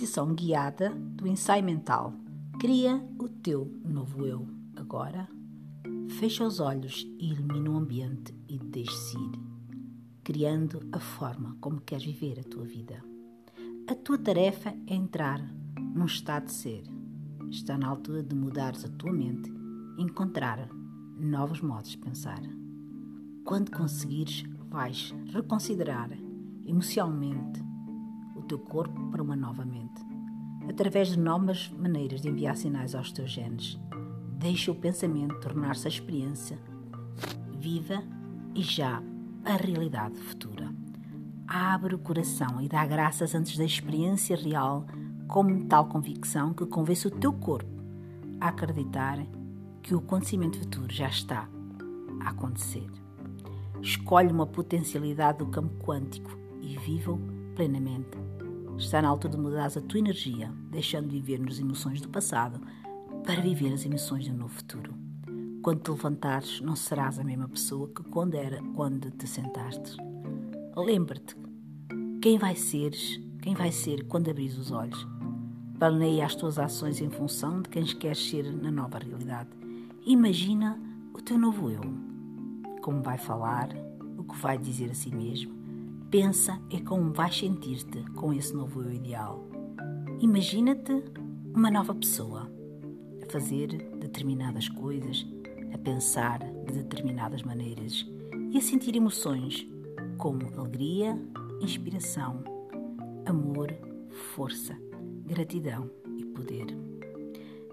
meditação guiada do ensaio mental. Cria o teu novo eu. Agora, fecha os olhos e ilumina o ambiente e deixe-se ir, criando a forma como queres viver a tua vida. A tua tarefa é entrar num estado de ser. Está na altura de mudares a tua mente e encontrar novos modos de pensar. Quando conseguires, vais reconsiderar emocionalmente o teu corpo para uma nova mente. Através de novas maneiras de enviar sinais aos teus genes, deixa o pensamento tornar-se a experiência viva e já a realidade futura. Abre o coração e dá graças antes da experiência real, como tal convicção que convence o teu corpo a acreditar que o acontecimento futuro já está a acontecer. Escolhe uma potencialidade do campo quântico e viva-o plenamente. Está na altura de mudar a tua energia, deixando de viver nas emoções do passado para viver as emoções do novo futuro. Quando te levantares, não serás a mesma pessoa que quando era quando te sentaste. Lembra-te quem vai seres, quem vai ser quando abris os olhos. Planeia as tuas ações em função de quem queres ser na nova realidade. Imagina o teu novo eu. Como vai falar, o que vai dizer a si mesmo, Pensa é como vais sentir-te com esse novo eu ideal. Imagina-te uma nova pessoa, a fazer determinadas coisas, a pensar de determinadas maneiras e a sentir emoções como alegria, inspiração, amor, força, gratidão e poder.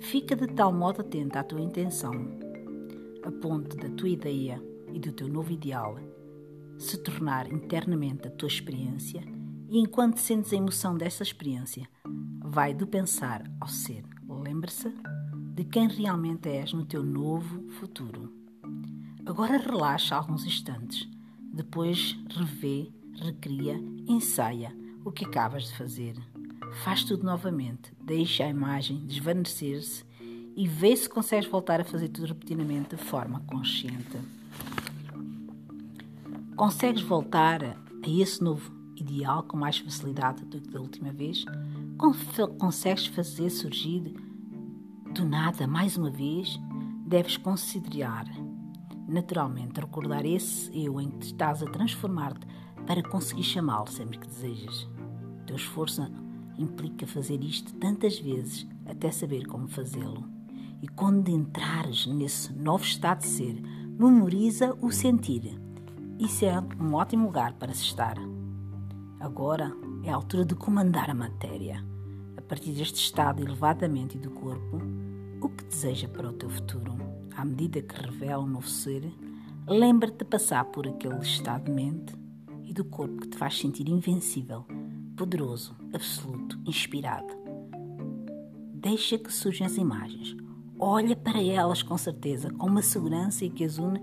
Fica de tal modo atenta à tua intenção, a ponto da tua ideia e do teu novo ideal se tornar internamente a tua experiência e enquanto sentes a emoção dessa experiência, vai do pensar ao ser. Lembre-se de quem realmente és no teu novo futuro. Agora relaxa alguns instantes, depois revê, recria, ensaia o que acabas de fazer. Faz tudo novamente, deixa a imagem desvanecer-se e vê se consegues voltar a fazer tudo repetidamente de forma consciente. Consegues voltar a esse novo ideal com mais facilidade do que da última vez? Consegues fazer surgir do nada mais uma vez? Deves considerar, naturalmente, recordar esse eu em que estás a transformar-te para conseguir chamá-lo sempre que desejas. O teu esforço implica fazer isto tantas vezes até saber como fazê-lo. E quando entrares nesse novo estado de ser, memoriza o sentir isso é um ótimo lugar para se estar. Agora é a altura de comandar a matéria. A partir deste estado elevadamente do corpo, o que deseja para o teu futuro? À medida que revela um novo ser, lembra-te de passar por aquele estado de mente e do corpo que te faz sentir invencível, poderoso, absoluto, inspirado. Deixa que surjam as imagens. Olha para elas com certeza, com uma segurança que as une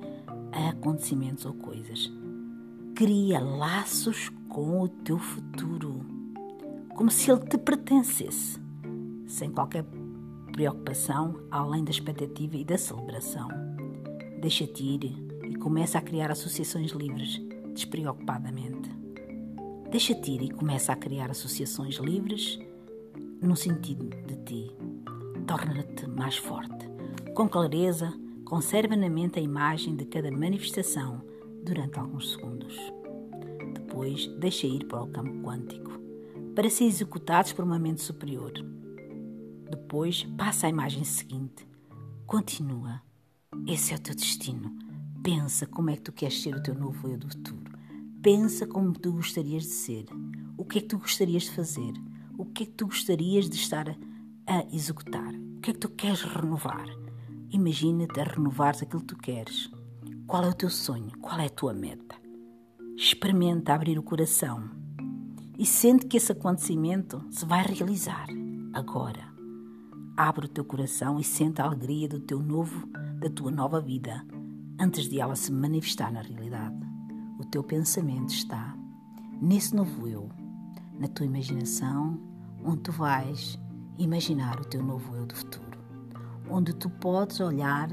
a acontecimentos ou coisas. Cria laços com o teu futuro, como se ele te pertencesse, sem qualquer preocupação além da expectativa e da celebração. Deixa-te ir e começa a criar associações livres, despreocupadamente. Deixa-te ir e começa a criar associações livres no sentido de ti. Torna-te mais forte, com clareza, Conserva na mente a imagem de cada manifestação durante alguns segundos. Depois, deixa ir para o campo quântico, para ser executados por uma mente superior. Depois, passa à imagem seguinte. Continua. Esse é o teu destino. Pensa como é que tu queres ser o teu novo eu do futuro. Pensa como tu gostarias de ser. O que é que tu gostarias de fazer? O que é que tu gostarias de estar a executar? O que é que tu queres renovar? Imagina-te a renovares aquilo que tu queres. Qual é o teu sonho? Qual é a tua meta? Experimenta abrir o coração e sente que esse acontecimento se vai realizar agora. Abre o teu coração e sente a alegria do teu novo, da tua nova vida, antes de ela se manifestar na realidade. O teu pensamento está nesse novo eu, na tua imaginação, onde tu vais imaginar o teu novo eu do futuro onde tu podes olhar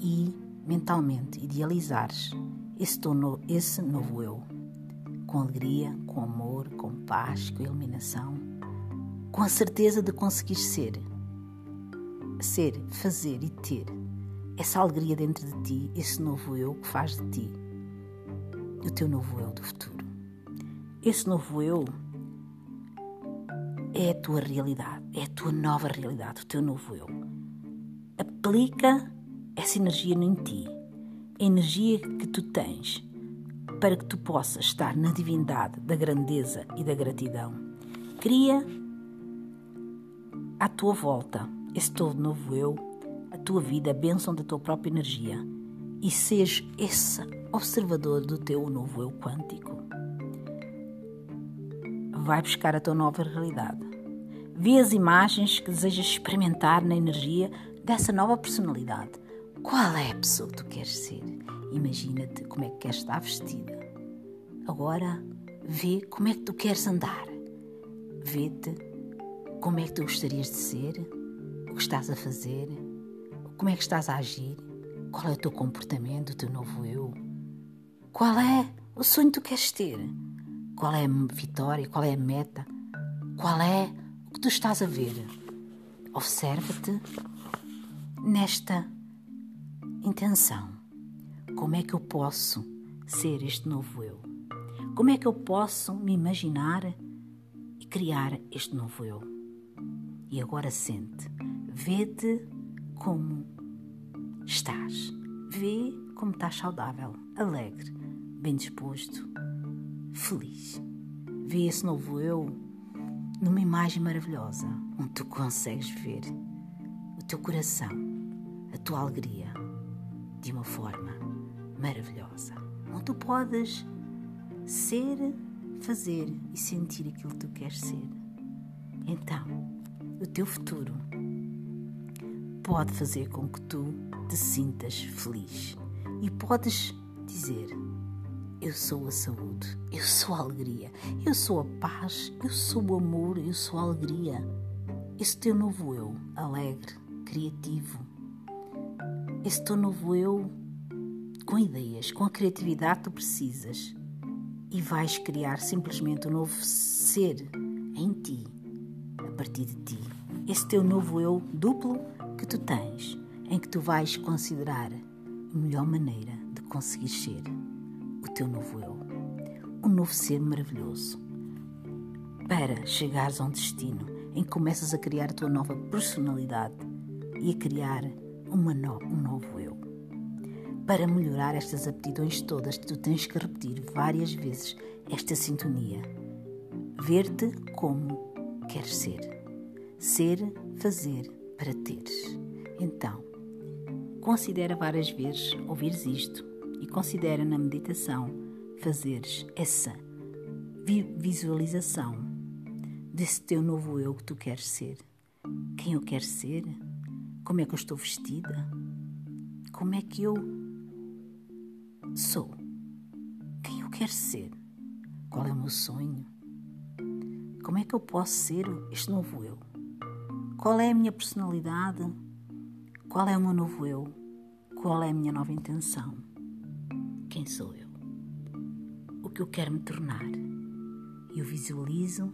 e mentalmente idealizares esse, esse novo eu, com alegria, com amor, com paz, com iluminação, com a certeza de conseguir ser. Ser, fazer e ter essa alegria dentro de ti, esse novo eu que faz de ti o teu novo eu do futuro. Esse novo eu é a tua realidade, é a tua nova realidade, o teu novo eu. Aplica essa energia em ti, a energia que tu tens, para que tu possas estar na divindade da grandeza e da gratidão. Cria à tua volta esse teu novo eu, a tua vida, a bênção da tua própria energia e seja esse observador do teu novo eu quântico. Vai buscar a tua nova realidade. Vê as imagens que desejas experimentar na energia dessa nova personalidade. Qual é a pessoa que tu queres ser? Imagina-te como é que queres estar vestida. Agora, vê como é que tu queres andar. Vê-te como é que tu gostarias de ser, o que estás a fazer, como é que estás a agir, qual é o teu comportamento, o teu novo eu. Qual é o sonho que tu queres ter? Qual é a vitória? Qual é a meta? Qual é o que tu estás a ver? Observa-te nesta intenção. Como é que eu posso ser este novo eu? Como é que eu posso me imaginar e criar este novo eu? E agora sente, vê-te como estás. Vê como estás saudável, alegre, bem disposto, feliz. Vê esse novo eu numa imagem maravilhosa, onde tu consegues ver o teu coração, a tua alegria, de uma forma maravilhosa, onde tu podes ser, fazer e sentir aquilo que tu queres ser. Então, o teu futuro pode fazer com que tu te sintas feliz e podes dizer: Eu sou a saúde, eu sou a alegria, eu sou a paz, eu sou o amor, eu sou a alegria. Esse teu novo eu, alegre, criativo, esse teu novo eu com ideias, com a criatividade que tu precisas e vais criar simplesmente um novo ser em ti, a partir de ti. Esse teu novo eu duplo que tu tens, em que tu vais considerar a melhor maneira de conseguir ser o teu novo eu, um novo ser maravilhoso, para chegares a um destino em que começas a criar a tua nova personalidade e a criar uma no, um novo eu. Para melhorar estas aptidões todas, tu tens que repetir várias vezes esta sintonia. Ver-te como queres ser. Ser, fazer para teres. Então, Considera várias vezes ouvires isto e considera na meditação fazeres essa visualização desse teu novo eu que tu queres ser. Quem eu quero ser? Como é que eu estou vestida? Como é que eu sou? Quem eu quero ser? Qual é o meu sonho? Como é que eu posso ser este novo eu? Qual é a minha personalidade? Qual é o meu novo eu? Qual é a minha nova intenção? Quem sou eu? O que eu quero me tornar? Eu visualizo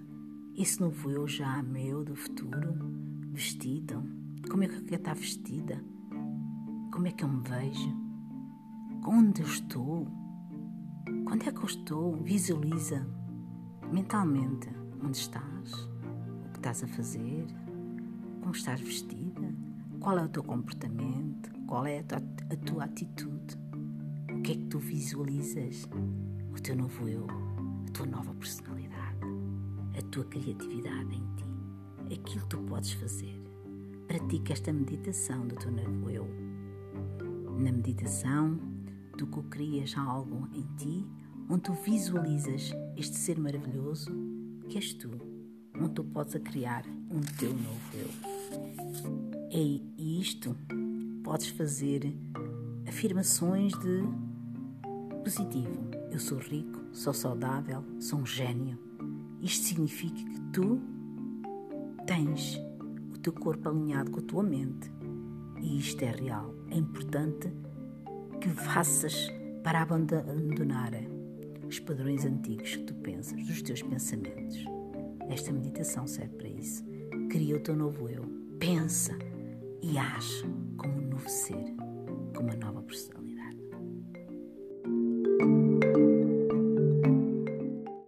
esse novo eu já meu do futuro, vestido. Como é que estar vestida? Como é que eu me vejo? Onde eu estou? Quando é que eu estou? Visualiza mentalmente onde estás, o que estás a fazer, como estás vestida qual é o teu comportamento? Qual é a tua, a tua atitude? O que é que tu visualizas? O teu novo eu, a tua nova personalidade, a tua criatividade em ti, aquilo que tu podes fazer. Pratica esta meditação do teu novo eu. Na meditação, tu co-crias algo em ti onde tu visualizas este ser maravilhoso que és tu, onde tu podes criar um teu novo eu. É isto. Podes fazer afirmações de positivo. Eu sou rico, sou saudável, sou um gênio. Isto significa que tu tens teu corpo alinhado com a tua mente. E isto é real. É importante que faças para abandonar os padrões antigos que tu pensas, os teus pensamentos. Esta meditação serve para isso Cria o teu novo eu. Pensa e age como um novo ser, como uma nova personalidade.